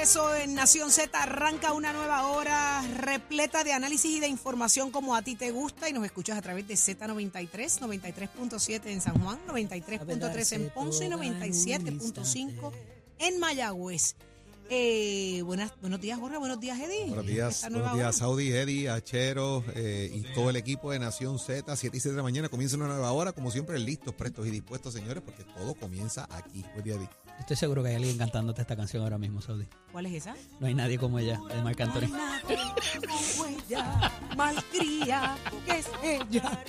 regreso en Nación Z. Arranca una nueva hora repleta de análisis y de información como a ti te gusta y nos escuchas a través de Z93, 93.7 en San Juan, 93.3 en Ponce y 97.5 en Mayagüez. Eh, buenas, buenos días, Jorge. Buenos días, Eddie. Buenos días, buenos días, Saudi, Eddie, Achero eh, y todo el equipo de Nación Z. 7 y 7 de la mañana comienza una nueva hora. Como siempre, listos, prestos y dispuestos, señores, porque todo comienza aquí. Buen día, Eddie. Estoy seguro que hay alguien cantándote esta canción ahora mismo, Saudi. ¿Cuál es esa? No hay nadie como ella, de Marc Anthony. como ella, malcría, que es ella.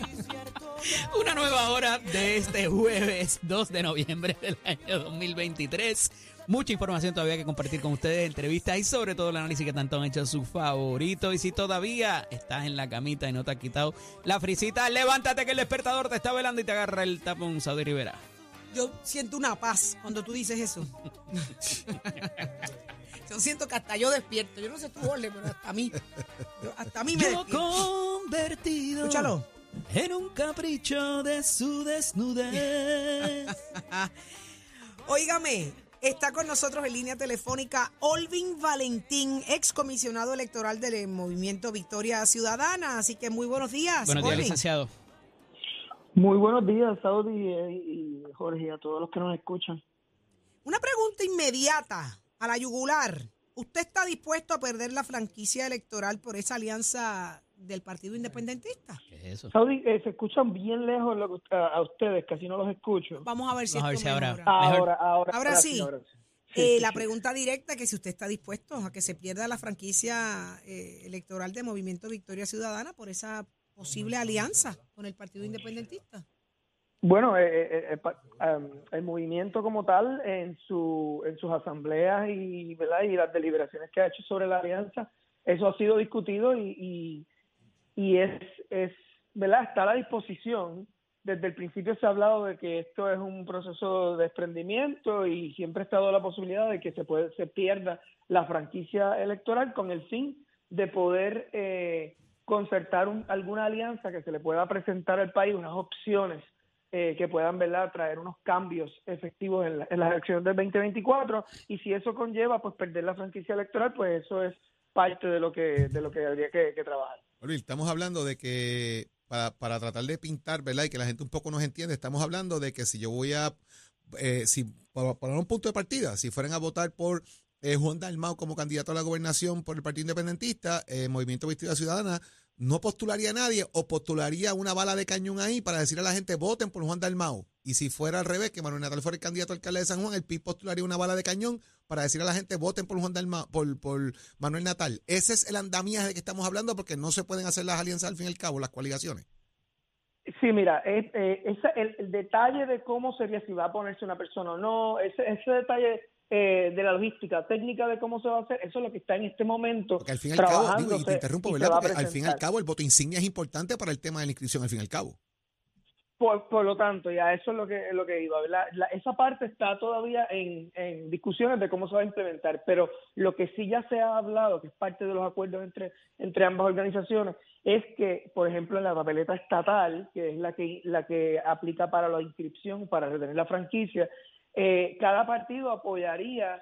Una nueva hora de este jueves 2 de noviembre del año 2023. Mucha información todavía que compartir con ustedes, entrevistas y sobre todo el análisis que tanto han hecho su favorito. Y si todavía estás en la camita y no te has quitado la frisita, levántate que el despertador te está velando y te agarra el tapón, Saudi Rivera. Yo siento una paz cuando tú dices eso. yo siento que hasta yo despierto. Yo no sé tú, Jorge, pero hasta a mí. yo- hasta a mí me Yo despierto. convertido Escúchalo. en un capricho de su desnudez. Óigame, está con nosotros en línea telefónica Olvin Valentín, ex comisionado electoral del Movimiento Victoria Ciudadana. Así que muy buenos días. Buenos días, Olvin. licenciado. Muy buenos días, Saudi y, y Jorge, y a todos los que nos escuchan. Una pregunta inmediata a la yugular. ¿Usted está dispuesto a perder la franquicia electoral por esa alianza del Partido Independentista? ¿Qué es eso? Saudi, eh, se escuchan bien lejos lo que- a, a ustedes, casi no los escucho. Vamos a ver si Vamos a ver si ahora-. Ahora, ahora, Ahora sí. ahora sí. Eh, Sí, la pregunta directa que si usted está dispuesto a que se pierda la franquicia eh, electoral de Movimiento Victoria Ciudadana por esa posible alianza con el Partido Independentista. Bueno, eh, eh, eh, pa- am, el movimiento como tal, en, su, en sus asambleas y, ¿verdad? y las deliberaciones que ha hecho sobre la alianza, eso ha sido discutido y, y, y es, es, ¿verdad? Está a la disposición. Desde el principio se ha hablado de que esto es un proceso de desprendimiento y siempre ha estado la posibilidad de que se, puede, se pierda la franquicia electoral con el fin de poder eh, concertar un- alguna alianza que se le pueda presentar al país, unas opciones eh, que puedan ¿verdad? traer unos cambios efectivos en, la- en las elecciones del 2024 y si eso conlleva pues perder la franquicia electoral pues eso es parte de lo que de lo que habría que, que trabajar. Estamos hablando de que para, para tratar de pintar, ¿verdad? Y que la gente un poco nos entiende, estamos hablando de que si yo voy a, eh, si para un punto de partida, si fueran a votar por eh, Juan Dalmau como candidato a la gobernación por el Partido Independentista, eh, Movimiento Victoria Ciudadana, no postularía a nadie o postularía una bala de cañón ahí para decir a la gente voten por Juan Dalmau. Y si fuera al revés, que Manuel Natal fuera el candidato a alcalde de San Juan, el PIB postularía una bala de cañón para decir a la gente voten por Juan Dalmau, por, por Manuel Natal. Ese es el andamiaje que estamos hablando porque no se pueden hacer las alianzas al fin y al cabo, las coaligaciones. Sí, mira, es, eh, ese- el, el detalle de cómo sería si va a ponerse una persona o no, ese, ese detalle eh, de la logística técnica de cómo se va a hacer, eso es lo que está en este momento Porque al fin y al cabo, digo, y te interrumpo, ¿verdad? Porque al fin y al cabo el voto insignia es importante para el tema de la inscripción, al fin y al cabo. Por, por lo tanto, ya eso es lo que, lo que iba. ¿verdad? La- esa parte está todavía en, en discusiones de cómo se va a implementar, pero lo que sí ya se ha hablado, que es parte de los acuerdos entre, entre ambas organizaciones, es que, por ejemplo, en la papeleta estatal, que es la que, la que aplica para la inscripción, para retener la franquicia, eh, cada partido apoyaría,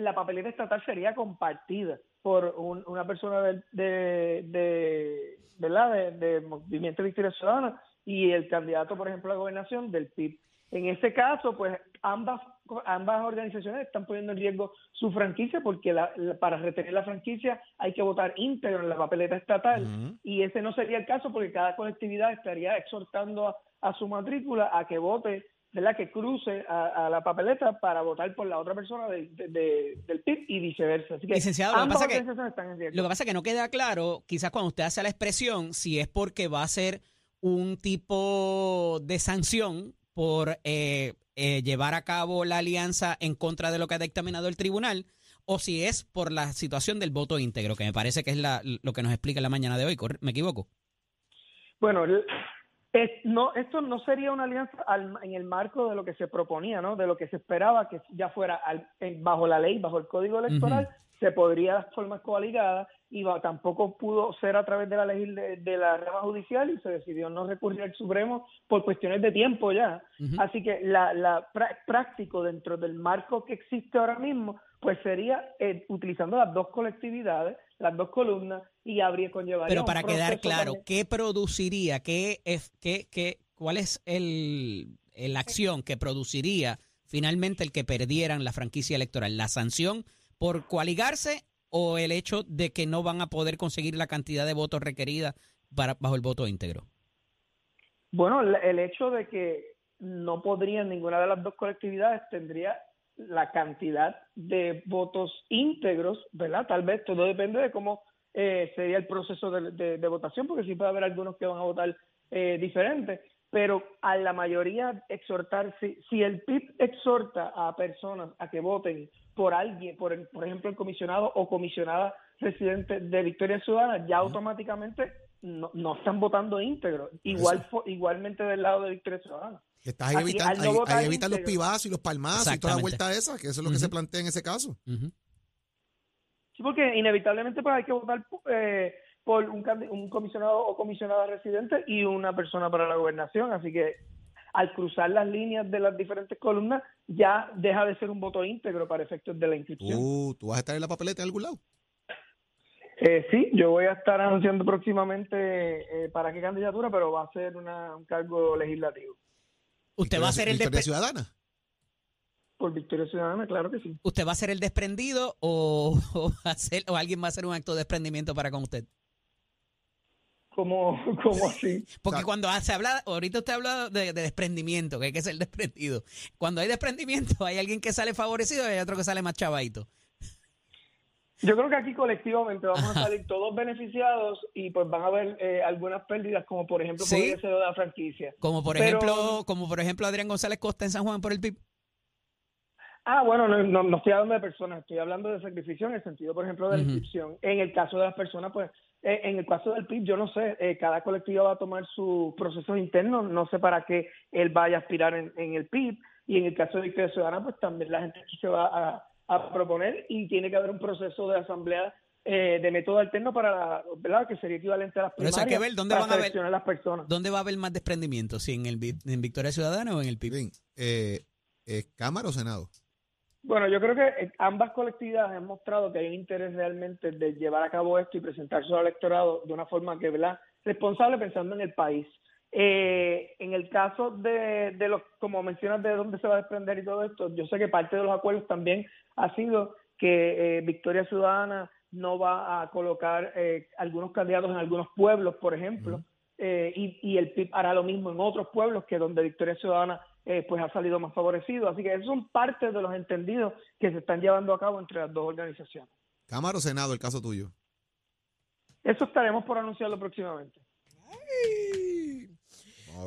la papeleta estatal sería compartida por un- una persona del- de, de, ¿verdad? De, de Movimiento Victoria Ciudadana y el candidato, por ejemplo, a la gobernación del PIB. En ese caso, pues ambas ambas organizaciones están poniendo en riesgo su franquicia porque la- la- para retener la franquicia hay que votar íntegro en la papeleta estatal y ese no sería el caso porque cada colectividad estaría exhortando a, a su matrícula a que vote, ¿verdad? Que cruce a, a la papeleta para votar por la otra persona de- de- de- del PIB y viceversa. Así que Licenciado, lo que ambas pasa que- están en riesgo. Lo que pasa es que no queda claro, quizás cuando usted hace la expresión, si es porque va a ser un tipo de sanción por eh, eh, llevar a cabo la alianza en contra de lo que ha dictaminado el tribunal, o si es por la situación del voto íntegro, que me parece que es la- lo que nos explica la mañana de hoy. ¿corre- ¿Me equivoco? Bueno, el- no, esto no sería una alianza al- en el marco de lo que se proponía, ¿no? De lo que se esperaba que ya fuera al- en- bajo la ley, bajo el código electoral, se podría de forma coaligada y tampoco pudo ser a través de la legis- de, la rama judicial y se decidió no recurrir al Supremo por cuestiones de tiempo ya. Así que la, la prá- práctico dentro del marco que existe ahora mismo, pues sería eh, utilizando las dos colectividades, las dos columnas y habría conllevaría Pero para quedar claro, también. ¿qué produciría? ¿Qué, es- qué, qué, ¿Cuál es el, el acción que produciría finalmente el que perdieran la franquicia electoral? ¿La sanción por coaligarse o el hecho de que no van a poder conseguir la cantidad de votos requerida para, bajo el voto íntegro? Bueno, el- hecho de que no podrían ninguna de las dos colectividades tendría la cantidad de votos íntegros, ¿verdad? Tal vez todo depende de cómo eh, sería el proceso de votación, porque sí puede haber algunos que van a votar eh, diferente, pero a la mayoría exhortar, si, si el PIB exhorta a personas a que voten por alguien, por, el- por ejemplo el comisionado o comisionada residente de Victoria Ciudadana, ya automáticamente no, no están votando íntegro, igual fo- igualmente del lado de Victoria Ciudadana. Estás ahí evitando, no ahí- ahí evitan los pibazos y los palmazos y toda la vuelta esa, que eso es lo que se plantea en ese caso. Sí, porque inevitablemente pues hay que votar eh, por un comisionado o comisionada residente y una persona para la gobernación, así que al cruzar las líneas de las diferentes columnas ya deja de ser un voto íntegro para efectos de la inscripción. Tú, tú vas a estar en la papeleta en algún lado. Eh, sí, yo voy a estar anunciando próximamente eh, para qué candidatura, pero va a ser una- un cargo legislativo. ¿Usted va a ser el Victoria despe- Ciudadana. Por Victoria Ciudadana, claro que sí. ¿Usted va a ser el desprendido o, o va a ser- o alguien va a hacer un acto de desprendimiento para con usted? ¿Cómo, cómo así? Porque cuando se habla, ahorita usted habla de, de desprendimiento, que hay que ser desprendido. Cuando hay desprendimiento, hay alguien que sale favorecido y hay otro que sale más chavadito. Yo creo que aquí colectivamente vamos a salir todos beneficiados y pues van a haber eh, algunas pérdidas, como por ejemplo Sí. podría ser de la franquicia. Como por Pero- ejemplo, como por ejemplo Adrián González Costa en San Juan por el PIB. Ah, bueno, no, no, no estoy hablando de personas, estoy hablando de sacrificio en el sentido, por ejemplo, de la inscripción. En el caso de las personas, pues, eh, en el caso del PIB, yo no sé, eh, cada colectivo va a tomar sus procesos internos, no sé para qué él vaya a aspirar en, en el PIB, y en el caso de Victoria Ciudadana, pues también la gente se va a, a proponer y tiene que haber un proceso de asamblea eh, de método alterno para, la, ¿verdad?, que sería equivalente a las Pero eso hay primarias que ver dónde van a ver- seleccionar las personas. ¿Dónde va a haber más desprendimiento? ¿Si en el en Victoria Ciudadana o en el PIB? Bien, eh, eh, ¿Cámara o Senado? Bueno, yo creo que eh, ambas colectividades han mostrado que hay un interés realmente de llevar a cabo esto y presentarse al electorado de una forma que, ¿verdad? Responsable pensando en el país. Eh, en el caso de, de los, como mencionas, de dónde se va a desprender y todo esto, yo sé que parte de los acuerdos también ha sido que eh, Victoria Ciudadana no va a colocar eh, algunos candidatos en algunos pueblos, por ejemplo, eh, y, y el PIB hará lo mismo en otros pueblos que donde Victoria Ciudadana eh, pues ha salido más favorecido. Así que esos son parte de los entendidos que se están llevando a cabo entre las dos organizaciones. ¿Cámara o Senado, el caso tuyo? Eso estaremos por anunciarlo próximamente.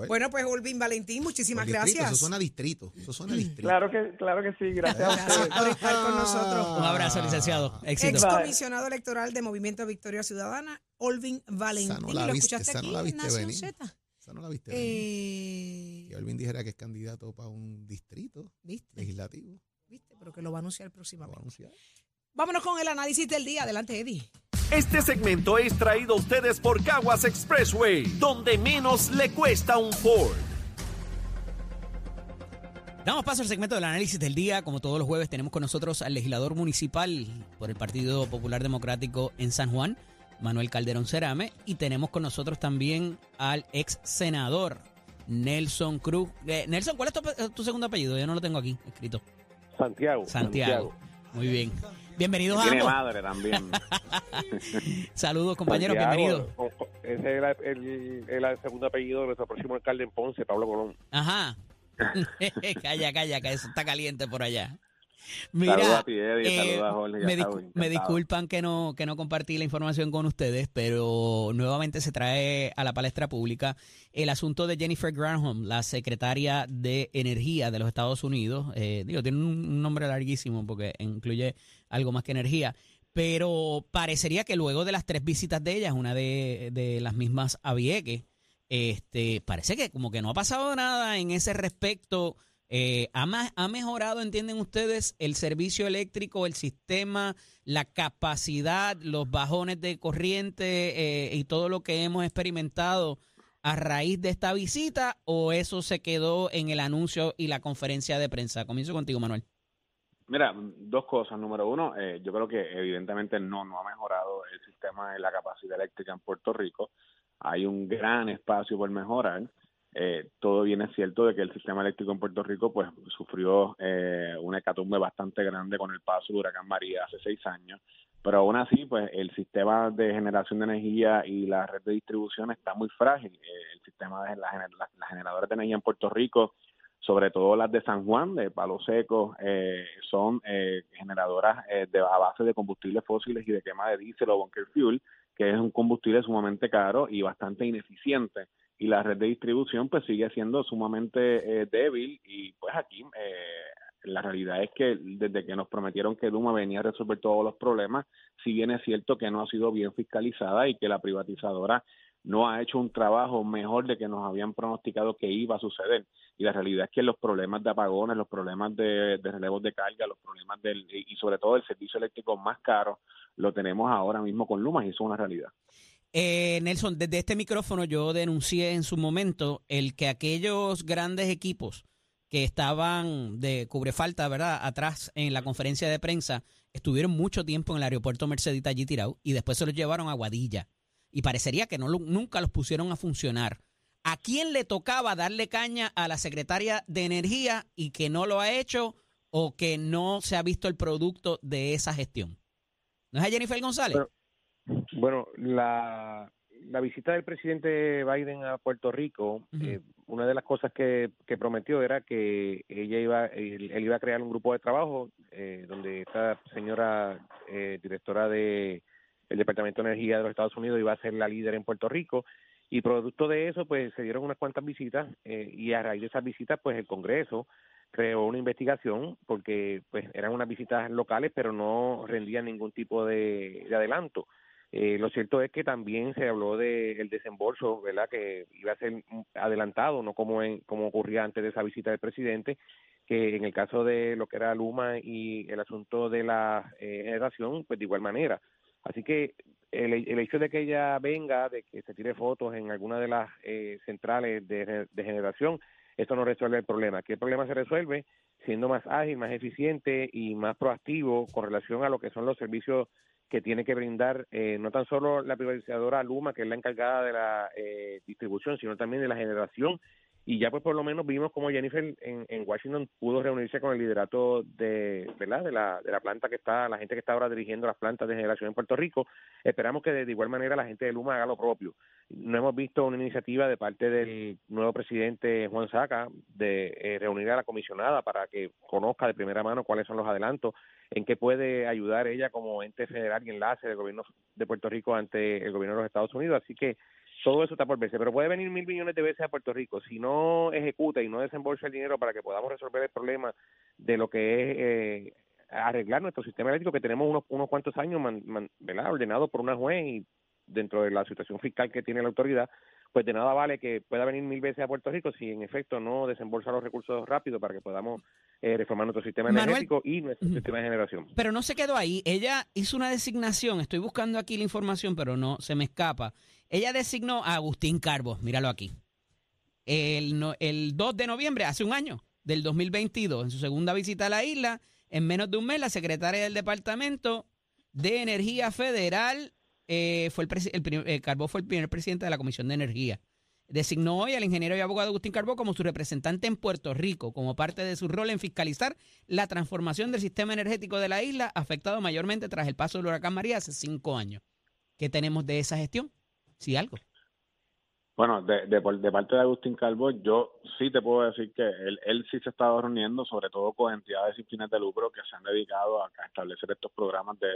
Bueno, pues Olvin Valentín, muchísimas distrito, gracias. Eso suena a distrito. Eso suena a distrito. Claro que, claro que sí, gracias por estar con nosotros. Un abrazo, licenciado. Éxito. Ex comisionado electoral de Movimiento Victoria Ciudadana, Olvin Valentín. No la lo viste, escuchaste aquí no la en viste Nación venir. Z. Esa no la viste. Eh, Que Alvin dijera que es candidato para un distrito ¿Viste? legislativo. ¿Viste? Pero que lo va a anunciar Lo va a próximamente. anunciar. Vámonos con el análisis del día. Adelante, Eddie. Este segmento es traído a ustedes por Caguas Expressway, donde menos le cuesta un Ford. Damos paso al segmento del análisis del día. Como todos los jueves, tenemos con nosotros al legislador municipal por el Partido Popular Democrático en San Juan, Manuel Calderón Cerame. Y tenemos con nosotros también al ex senador Nelson Cruz. Eh, Nelson, ¿cuál es tu, ape- tu segundo apellido? Yo no lo tengo aquí escrito. Santiago. Santiago. Muy bien. Bienvenidos a Tiene ambos. madre también. Saludos, compañeros. Bienvenidos. Ese el- el- el segundo apellido de nuestro próximo alcalde en Ponce, Pablo Colón. Ajá. calla, calla, que eso está caliente por allá. Saludos Mira, a ti, Eddie, eh, a Jorge, me, disculpan que no, que no compartí la información con ustedes, pero nuevamente se trae a la palestra pública el asunto de Jennifer Granholm, la secretaria de Energía de los Estados Unidos. Eh, digo, tiene un, nombre larguísimo porque incluye algo más que energía. Pero parecería que luego de las tres visitas de ella, una de, de las mismas a Vieques, este, parece que como que no ha pasado nada en ese respecto Eh, ¿ha, ¿Ha mejorado, entienden ustedes, el servicio eléctrico, el sistema, la capacidad, los bajones de corriente eh, y todo lo que hemos experimentado a raíz de esta visita o eso se quedó en el anuncio y la conferencia de prensa? Comienzo contigo, Manuel. Mira, dos cosas. Número uno, eh, yo creo que evidentemente no, no ha mejorado el sistema de la capacidad eléctrica en Puerto Rico. Hay un gran espacio por mejorar. Eh, todo bien es cierto de que el sistema eléctrico en Puerto Rico pues sufrió eh, una hecatombe bastante grande con el paso del huracán María hace seis años, pero aún así pues el sistema de generación de energía y la red de distribución está muy frágil. Eh, el sistema de las generadoras de energía en Puerto Rico sobre todo las de San Juan, de Palo Seco, eh, son eh, generadoras de, a base de combustibles fósiles y de quema de diésel o bunker fuel, que es un combustible sumamente caro y bastante ineficiente. Y la red de distribución pues sigue siendo sumamente eh, débil y pues aquí eh, la realidad es que desde que nos prometieron que Duma venía a resolver todos los problemas, si bien es cierto que no ha sido bien fiscalizada y que la privatizadora no ha hecho un trabajo mejor de que nos habían pronosticado que iba a suceder y la realidad es que los problemas de apagones, los problemas de, relevos de carga, los problemas del y sobre todo el servicio eléctrico más caro lo tenemos ahora mismo con Luma y eso es una realidad. Eh, Nelson, desde este micrófono yo denuncié en su momento el que aquellos grandes equipos que estaban de cubrefalta, ¿verdad? Atrás en la conferencia de prensa, estuvieron mucho tiempo en el aeropuerto Mercedita allí tirado y después se los llevaron a Guadilla. Y parecería que no nunca los pusieron a funcionar. ¿A quién le tocaba darle caña a la secretaria de Energía y que no lo ha hecho o que no se ha visto el producto de esa gestión? ¿No es a Jennifer González? Bueno, la, la visita del presidente Biden a Puerto Rico, eh, una de las cosas que, que prometió era que ella iba, él, él iba a crear un grupo de trabajo eh, donde esta señora eh, directora de el Departamento de Energía de los Estados Unidos iba a ser la líder en Puerto Rico y producto de eso pues se dieron unas cuantas visitas eh, y a raíz de esas visitas pues el Congreso creó una investigación porque pues eran unas visitas locales pero no rendían ningún tipo de, de adelanto. Eh, lo cierto es que también se habló del desembolso, ¿verdad? Que iba a ser adelantado, no como en, como ocurría antes de esa visita del presidente, que en el caso de lo que era Luma y el asunto de la eh, generación, pues de igual manera. Así que el, hecho de que ella venga, de que se tire fotos en alguna de las eh, centrales de, de generación, esto no resuelve el problema. El problema se resuelve siendo más ágil, más eficiente y más proactivo con relación a lo que son los servicios que tiene que brindar eh, no tan solo la privatizadora Luma, que es la encargada de la eh, distribución, sino también de la generación. Y ya pues por lo menos vimos como Jennifer en, en Washington pudo reunirse con el liderato de, ¿verdad? de la de la planta que está, la gente que está ahora dirigiendo las plantas de generación en Puerto Rico. Esperamos que de, de igual manera la gente de Luma haga lo propio. No hemos visto una iniciativa de parte del nuevo presidente Juan Saca de eh, reunir a la comisionada para que conozca de primera mano cuáles son los adelantos en qué puede ayudar ella como ente federal y enlace del gobierno de Puerto Rico ante el gobierno de los Estados Unidos. Así que todo eso está por verse, pero puede venir mil millones de veces a Puerto Rico. Si no ejecuta y no desembolsa el dinero para que podamos resolver el problema de lo que es eh, arreglar nuestro sistema eléctrico, que tenemos unos, unos cuantos años man, man, ¿verdad? ordenado por una juez y dentro de la situación fiscal que tiene la autoridad, pues de nada vale que pueda venir mil veces a Puerto Rico si en efecto no desembolsa los recursos rápido para que podamos eh, reformar nuestro sistema Manuel. energético y nuestro sistema de generación. Pero no se quedó ahí. Ella hizo una designación. Estoy buscando aquí la información, pero no se me escapa. Ella designó a Agustín Carbo. Míralo aquí. El, no- el 2 de noviembre, hace un año, del 2022, en su segunda visita a la isla, en menos de un mes, la secretaria del Departamento de Energía Federal eh, fue el, el prim- eh, Carbó fue el primer presidente de la Comisión de Energía. Designó hoy al ingeniero y abogado Agustín Carbó como su representante en Puerto Rico, como parte de su rol en fiscalizar la transformación del sistema energético de la isla, afectado mayormente tras el paso del huracán María hace cinco años. ¿Qué tenemos de esa gestión? Sí, algo. Bueno, de, de, de parte de Agustín Calvo, yo sí te puedo decir que él, él sí se ha estado reuniendo, sobre todo con entidades sin fines de lucro que se han dedicado a establecer estos programas de,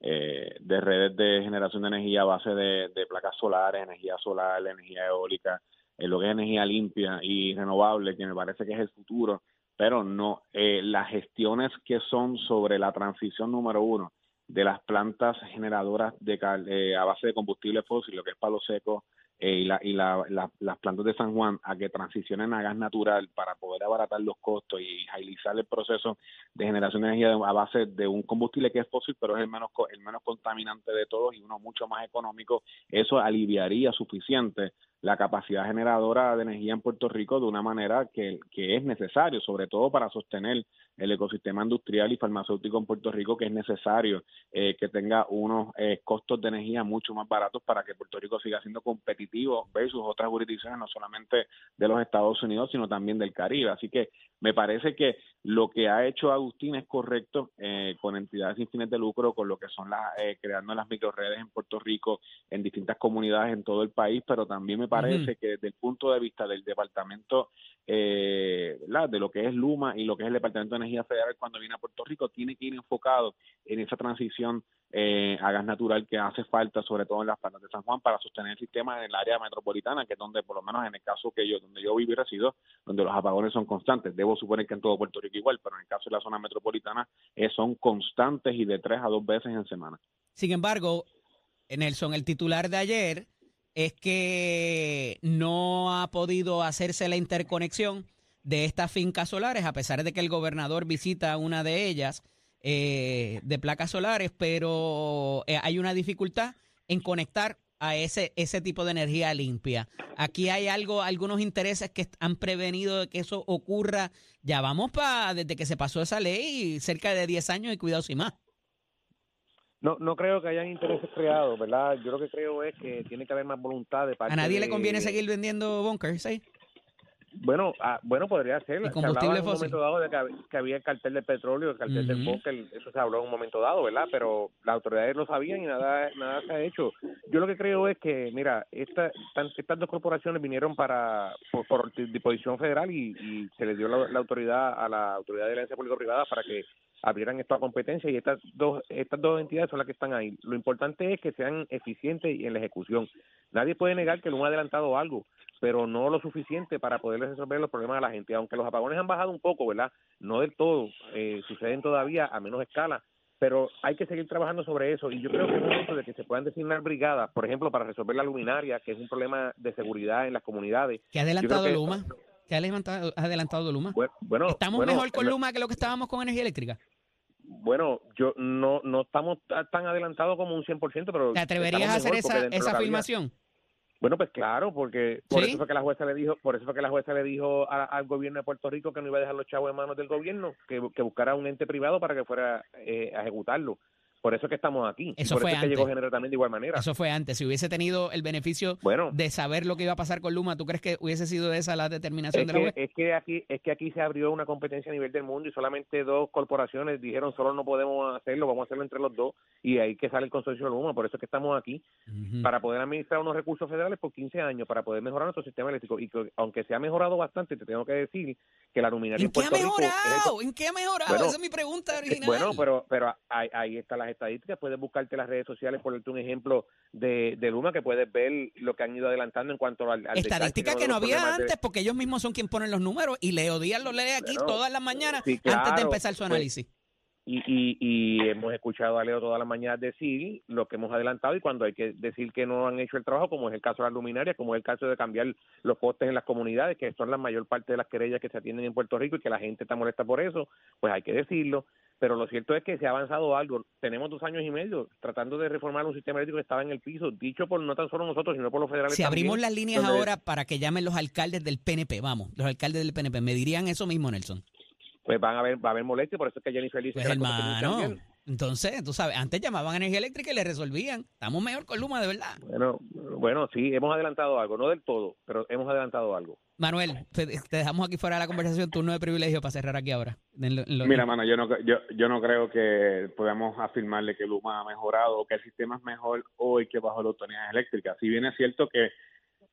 eh, de redes de generación de energía a base de, placas solares, energía solar, energía eólica, eh, lo que es energía limpia y renovable, que me parece que es el futuro, pero no, eh, las gestiones que son sobre la transición número uno de las plantas generadoras de eh, a base de combustible fósil, lo que es palo seco, eh, y, la, y la, la- las plantas de San Juan a que transicionen a gas natural para poder abaratar los costos y agilizar el proceso de generación de energía a base de un combustible que es fósil, pero es el menos, el menos contaminante de todos y uno mucho más económico, eso aliviaría suficiente la capacidad generadora de energía en Puerto Rico de una manera que, que es necesario, sobre todo para sostener el ecosistema industrial y farmacéutico en Puerto Rico, que es necesario eh, que tenga unos eh, costos de energía mucho más baratos para que Puerto Rico siga siendo competitivo versus otras jurisdicciones, no solamente de los Estados Unidos, sino también del Caribe. Así que me parece que lo que ha hecho Agustín es correcto eh, con entidades sin fines de lucro, con lo que son las, eh, creando las microredes en Puerto Rico, en distintas comunidades en todo el país, pero también me parece que desde el punto de vista del departamento eh, de lo que es Luma y lo que es el Departamento de Energía Federal cuando viene a Puerto Rico, tiene que ir enfocado en esa transición eh, a gas natural que hace falta, sobre todo en las plantas de San Juan, para sostener el sistema en el área metropolitana, que es donde, por lo menos en el caso que yo, donde yo vivo y resido, donde los apagones son constantes. Debo suponer que en todo Puerto Rico igual, pero en el caso de la zona metropolitana eh, son constantes y de tres a dos veces en semana. Sin embargo, Nelson, el titular de ayer es que no ha podido hacerse la interconexión de estas fincas solares, a pesar de que el gobernador visita una de ellas eh, de placas solares, pero eh, hay una dificultad en conectar a ese, ese tipo de energía limpia. Aquí hay algo, algunos intereses que han prevenido de que eso ocurra. Ya vamos para, desde que se pasó esa ley, cerca de 10 años y cuidado sin más. No, no creo que hayan intereses creados, ¿verdad? Yo lo que creo es que tiene que haber más voluntad de parte A nadie le conviene seguir vendiendo bunkers, ¿sí? Bueno, ah, bueno, podría ser. Y Se combustible hablaba en un momento dado de que, hab- que había el cartel del petróleo, el cartel del Ujú. póker, eso se habló en un momento dado, ¿verdad? Pero las autoridades lo sabían y nada nada se ha hecho. Yo lo que creo es que, mira, esta, tan- estas dos corporaciones vinieron para por, por disposición federal y, y se les dio la, la autoridad a la autoridad de la agencia público-privada para que abrieran esto a competencia y estas dos estas dos entidades son las que están ahí. Lo importante es que sean eficientes en la ejecución. Nadie puede negar que lo han adelantado algo, pero no lo suficiente para poder resolver los problemas de la gente. Aunque los apagones han bajado un poco, ¿verdad? No del todo, eh, suceden todavía a menos escala, pero hay que seguir trabajando sobre eso y yo creo que es momento de que se puedan designar brigadas, por ejemplo, para resolver la luminaria, que es un problema de seguridad en las comunidades. ¿Qué ha adelantado que- Luma? ¿Qué ha adelantado, ha adelantado Luma? Bueno, ¿Estamos bueno, mejor con Luma que lo que estábamos con energía eléctrica? Bueno, yo no no estamos ta- tan adelantados como un 100%, pero ¿Te atreverías a hacer esa, esa afirmación? Bueno, pues claro, porque por ¿Sí? eso fue que la jueza le dijo, por eso fue que la jueza le dijo a- al gobierno de Puerto Rico que no iba a dejar los chavos en manos del gobierno, que, que buscara un ente privado para que fuera eh, a ejecutarlo. Por eso es que estamos aquí. Y Eso por fue eso es que antes. llegó Genera también de igual manera. Eso fue antes. Si hubiese tenido el beneficio bueno, de saber lo que iba a pasar con Luma, ¿tú crees que hubiese sido esa la determinación es de la que, es que aquí es que aquí se abrió una competencia a nivel del mundo y solamente dos corporaciones dijeron solo no podemos hacerlo, vamos a hacerlo entre los dos y ahí que sale el consorcio de Luma. Por eso es que estamos aquí. Para poder administrar unos recursos federales por 15 años, para poder mejorar nuestro sistema eléctrico. Y que, aunque se ha mejorado bastante, te tengo que decir que la luminaria ¿En en qué ha el- mejorado? ¿En qué ha mejorado? Bueno, Esa es mi pregunta eh, original. Bueno, pero pero ahí, ahí están las estadísticas. Puedes buscarte las redes sociales, ponerte un ejemplo de, de Luma, que puedes ver lo que han ido adelantando en cuanto al, al Estadística que no había de- antes, porque ellos mismos son quien ponen los números y Leo Díaz lo lee aquí todas las mañanas sí, antes de empezar su pues, análisis. Y, y, y hemos escuchado a Leo todas las mañanas decir lo que hemos adelantado y cuando hay que decir que no han hecho el trabajo, como es el caso de las luminarias, como es el caso de cambiar los postes en las comunidades, que son la mayor parte de las querellas que se atienden en Puerto Rico y que la gente está molesta por eso, pues hay que decirlo. Pero lo cierto es que se ha avanzado algo. Tenemos dos años y medio tratando de reformar un sistema eléctrico que estaba en el piso, dicho por no tan solo nosotros, sino por los federales. Si abrimos las líneas ahora para que llamen los alcaldes del PNP, vamos, los alcaldes del PNP, me dirían eso mismo, Nelson. Pues van a haber, va a haber molestia, por eso es que Jennifer dice Pues que que hermano, entonces, tú sabes, antes llamaban a energía eléctrica y le resolvían. Estamos mejor con Luma, de verdad. Bueno, bueno, sí, hemos adelantado algo, no del todo, pero hemos adelantado algo. Manuel, te, te dejamos aquí fuera de la conversación, turno de privilegio para cerrar aquí ahora. En lo- en lo- Mira, mano, yo no, yo, yo no creo que podamos afirmarle que Luma ha mejorado o que el sistema es mejor hoy que bajo la autoridad eléctrica. Si bien es cierto que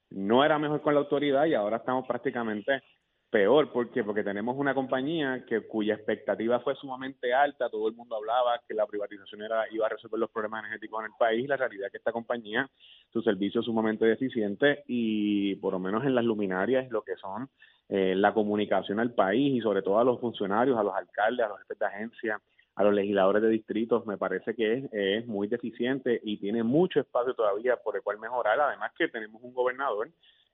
no era mejor con la autoridad y ahora estamos prácticamente peor. ¿Por qué? Porque tenemos una compañía que cuya expectativa fue sumamente alta. Todo el mundo hablaba que la privatización era, iba a resolver los problemas energéticos en el país. La realidad es que esta compañía, su servicio es sumamente deficiente y por lo menos en las luminarias, lo que son eh, la comunicación al país y sobre todo a los funcionarios, a los alcaldes, a los jefes de agencia, a los legisladores de distritos, me parece que es, es muy deficiente y tiene mucho espacio todavía por el cual mejorar. Además que tenemos un gobernador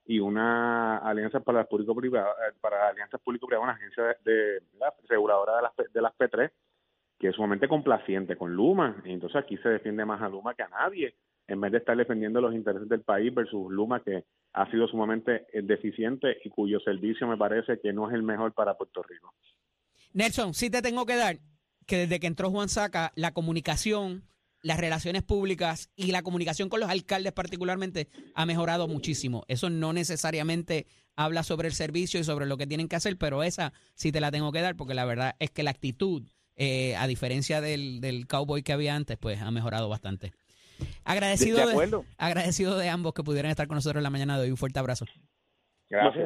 y una alianza para las público privadas, para alianzas público privadas, una agencia de, de la reguladora de las, de las P3 que es sumamente complaciente con Luma. Y entonces aquí se defiende más a Luma que a nadie, en vez de estar defendiendo los intereses del país versus Luma, que ha sido sumamente eh, deficiente y cuyo servicio me parece que no es el mejor para Puerto Rico. Nelson, sí te tengo que dar que desde que entró Juan Saca, la comunicación, las relaciones públicas y la comunicación con los alcaldes particularmente ha mejorado muchísimo. Eso no necesariamente habla sobre el servicio y sobre lo que tienen que hacer, pero esa sí te la tengo que dar porque la verdad es que la actitud, eh, a diferencia del, del cowboy que había antes, pues ha mejorado bastante. Agradecido De agradecido de ambos que pudieran estar con nosotros en la mañana de hoy. Un fuerte abrazo. Gracias.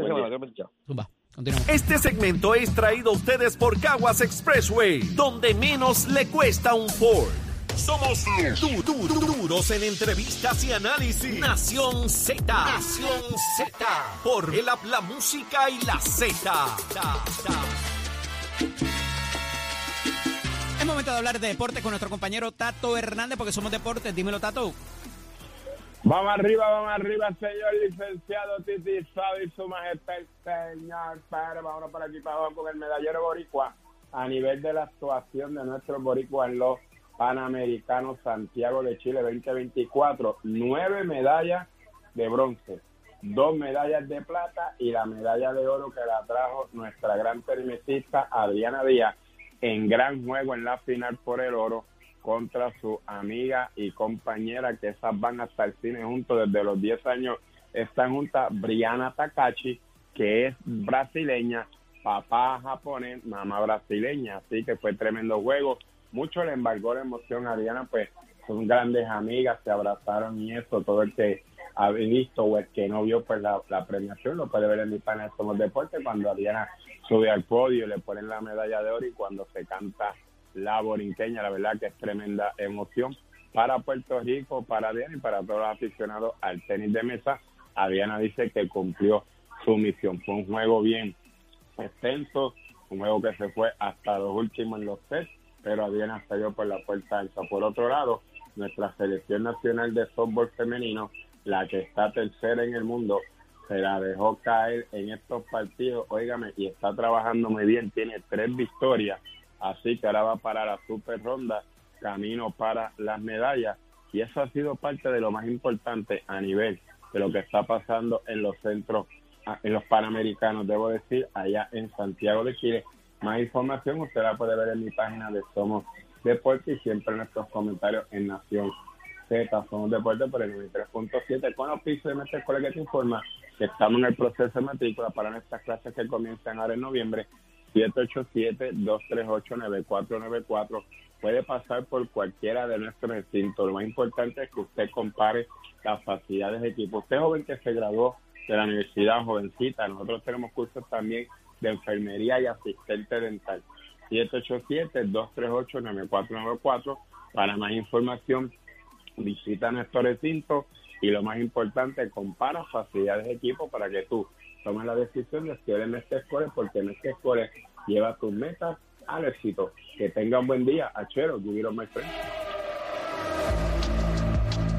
Zumba. Continuamos. Este segmento es traído a ustedes por Caguas Expressway, donde menos le cuesta un Ford. Somos du- du- du- duros en entrevistas y análisis. Nación Z. Nación Z. Por el app, la música y la Z. Ta, ta. Es momento de hablar de deportes con nuestro compañero Tato Hernández, porque somos deportes. Dímelo, Tato. Vamos arriba, vamos arriba, señor licenciado Titi Sabe y su majestad el señor Padre. Vámonos para aquí para abajo con el medallero boricua a nivel de la actuación de nuestros boricuas en los Panamericanos Santiago de Chile 2024. Nueve medallas de bronce, dos medallas de plata y la medalla de oro que la trajo nuestra gran perimetista Adriana Díaz en gran juego en la final por el oro contra su amiga y compañera que esas van hasta el cine juntos desde los 10 años. Están juntas Brianna Takachi, que es brasileña, papá japonés, mamá brasileña. Así que fue tremendo juego. Mucho le embargó la emoción a Diana, pues son grandes amigas, se abrazaron y eso. Todo el que ha visto o el que no vio pues la, la premiación lo puede ver en mi panel Somos Deportes cuando Diana sube al podio, le ponen la medalla de oro y cuando se canta la borinqueña, la verdad que es tremenda emoción para Puerto Rico, para Diana y para todos los aficionados al tenis de mesa. Adriana dice que cumplió su misión. Fue un juego bien extenso, un juego que se fue hasta los últimos en los sets, pero Adriana salió por la puerta ancha. Por otro lado, nuestra selección nacional de softball femenino, la que está tercera en el mundo, se la dejó caer en estos partidos, óigame, y está trabajando muy bien, tiene tres victorias, así que ahora va para la super ronda, camino para las medallas, y eso ha sido parte de lo más importante a nivel de lo que está pasando en los centros, ah, en los panamericanos, debo decir, allá en Santiago de Chile. Más información usted la puede ver en mi página de Somos Deportes y siempre en nuestros comentarios en Nación Z, Somos Deportes por el 93.7 con auspicio de Mestre Colega que te informa que estamos en el proceso de matrícula para nuestras clases que comienzan ahora en noviembre 787-238-9494 puede pasar por cualquiera de nuestros recintos. Lo más importante es que usted compare las facilidades de equipo. Usted joven que se graduó de la universidad jovencita, nosotros tenemos cursos también de enfermería y asistente dental. 787-238-9494 para más información visita nuestro recinto y lo más importante, compara facilidades de equipo para que tú tomes la decisión de estudiar en este escuela porque en este escuela lleva tus metas al éxito. Que tenga un buen día, Achero, on my friend.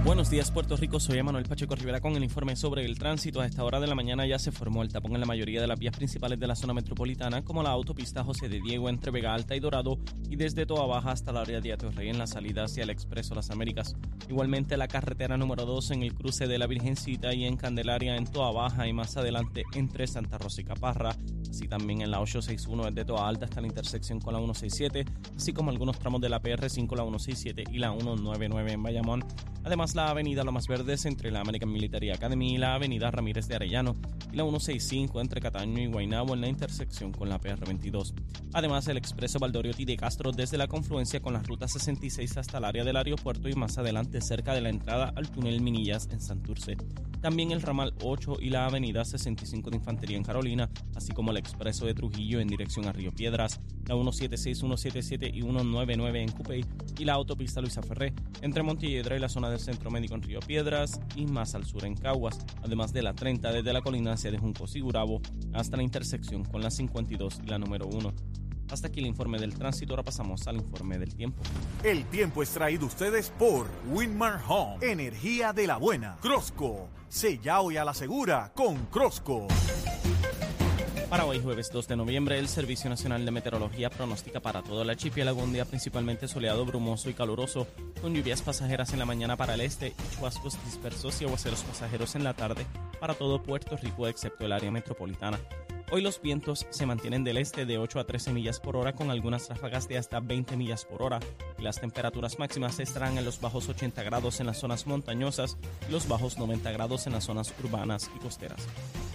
Buenos días, Puerto Rico. Soy Emanuel Pacheco Rivera con el informe sobre el tránsito. A esta hora de la mañana ya se formó el tapón en la mayoría de las vías principales de la zona metropolitana, como la autopista José de Diego entre Vega Alta y Dorado y desde Toa Baja hasta la área de Atorrey en la salida hacia el Expreso Las Américas. Igualmente la carretera número 2 en el cruce de la Virgencita y en Candelaria en Toa Baja y más adelante entre Santa Rosa y Caparra. Así también en la 861 desde Toa Alta hasta la intersección con la 167, así como algunos tramos de la PR5, la 167 y la 199 en Bayamón. Además, la avenida Lomas Verdes entre la American Military Academy y la avenida Ramírez de Arellano y la 165 entre Cataño y Guaynabo en la intersección con la PR22. Además, el expreso Valdoriotti de Castro desde la confluencia con la ruta 66 hasta el área del aeropuerto y más adelante cerca de la entrada al túnel Minillas en Santurce. También el ramal 8 y la avenida 65 de Infantería en Carolina, así como expreso de Trujillo en dirección a Río Piedras, la 176, 177 y 199 en Cupey y la autopista Luisa Ferré entre Montelledra y la zona del Centro Médico en Río Piedras y más al sur en Caguas, además de la 30 desde la colinancia de Juncos y Gurabo hasta la intersección con la 52 y la número 1. Hasta aquí el informe del tránsito, ahora pasamos al informe del tiempo. El tiempo es traído ustedes por Winmar Home, energía de la buena. Crosco, sella hoy a la segura con Crosco. Para hoy, jueves 2 de noviembre, el Servicio Nacional de Meteorología pronostica para todo el archipiélago un día principalmente soleado, brumoso y caluroso, con lluvias pasajeras en la mañana para el este y chubascos dispersos y aguaceros pasajeros en la tarde para todo Puerto Rico excepto el área metropolitana. Hoy los vientos se mantienen del este de 8 a 13 millas por hora con algunas ráfagas de hasta 20 millas por hora y las temperaturas máximas estarán en los bajos 80 grados en las zonas montañosas y los bajos 90 grados en las zonas urbanas y costeras.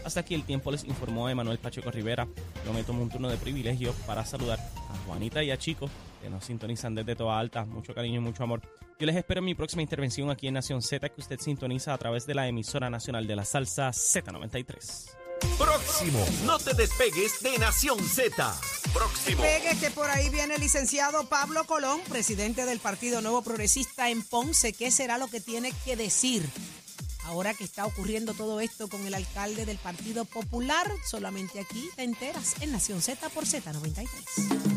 Hasta aquí el tiempo les informó Emanuel Pacheco Rivera. Yo me tomo un turno de privilegio para saludar a Juanita y a Chico que nos sintonizan desde toda alta. Mucho cariño y mucho amor. Yo les espero en mi próxima intervención aquí en Nación Z que usted sintoniza a través de la emisora nacional de la salsa Z93. Próximo, no te despegues de Nación Z. Próximo. Pegue que por ahí viene el licenciado Pablo Colón, presidente del Partido Nuevo Progresista en Ponce. ¿Qué será lo que tiene que decir? Ahora que está ocurriendo todo esto con el alcalde del Partido Popular, solamente aquí te enteras en Nación Z por Z93.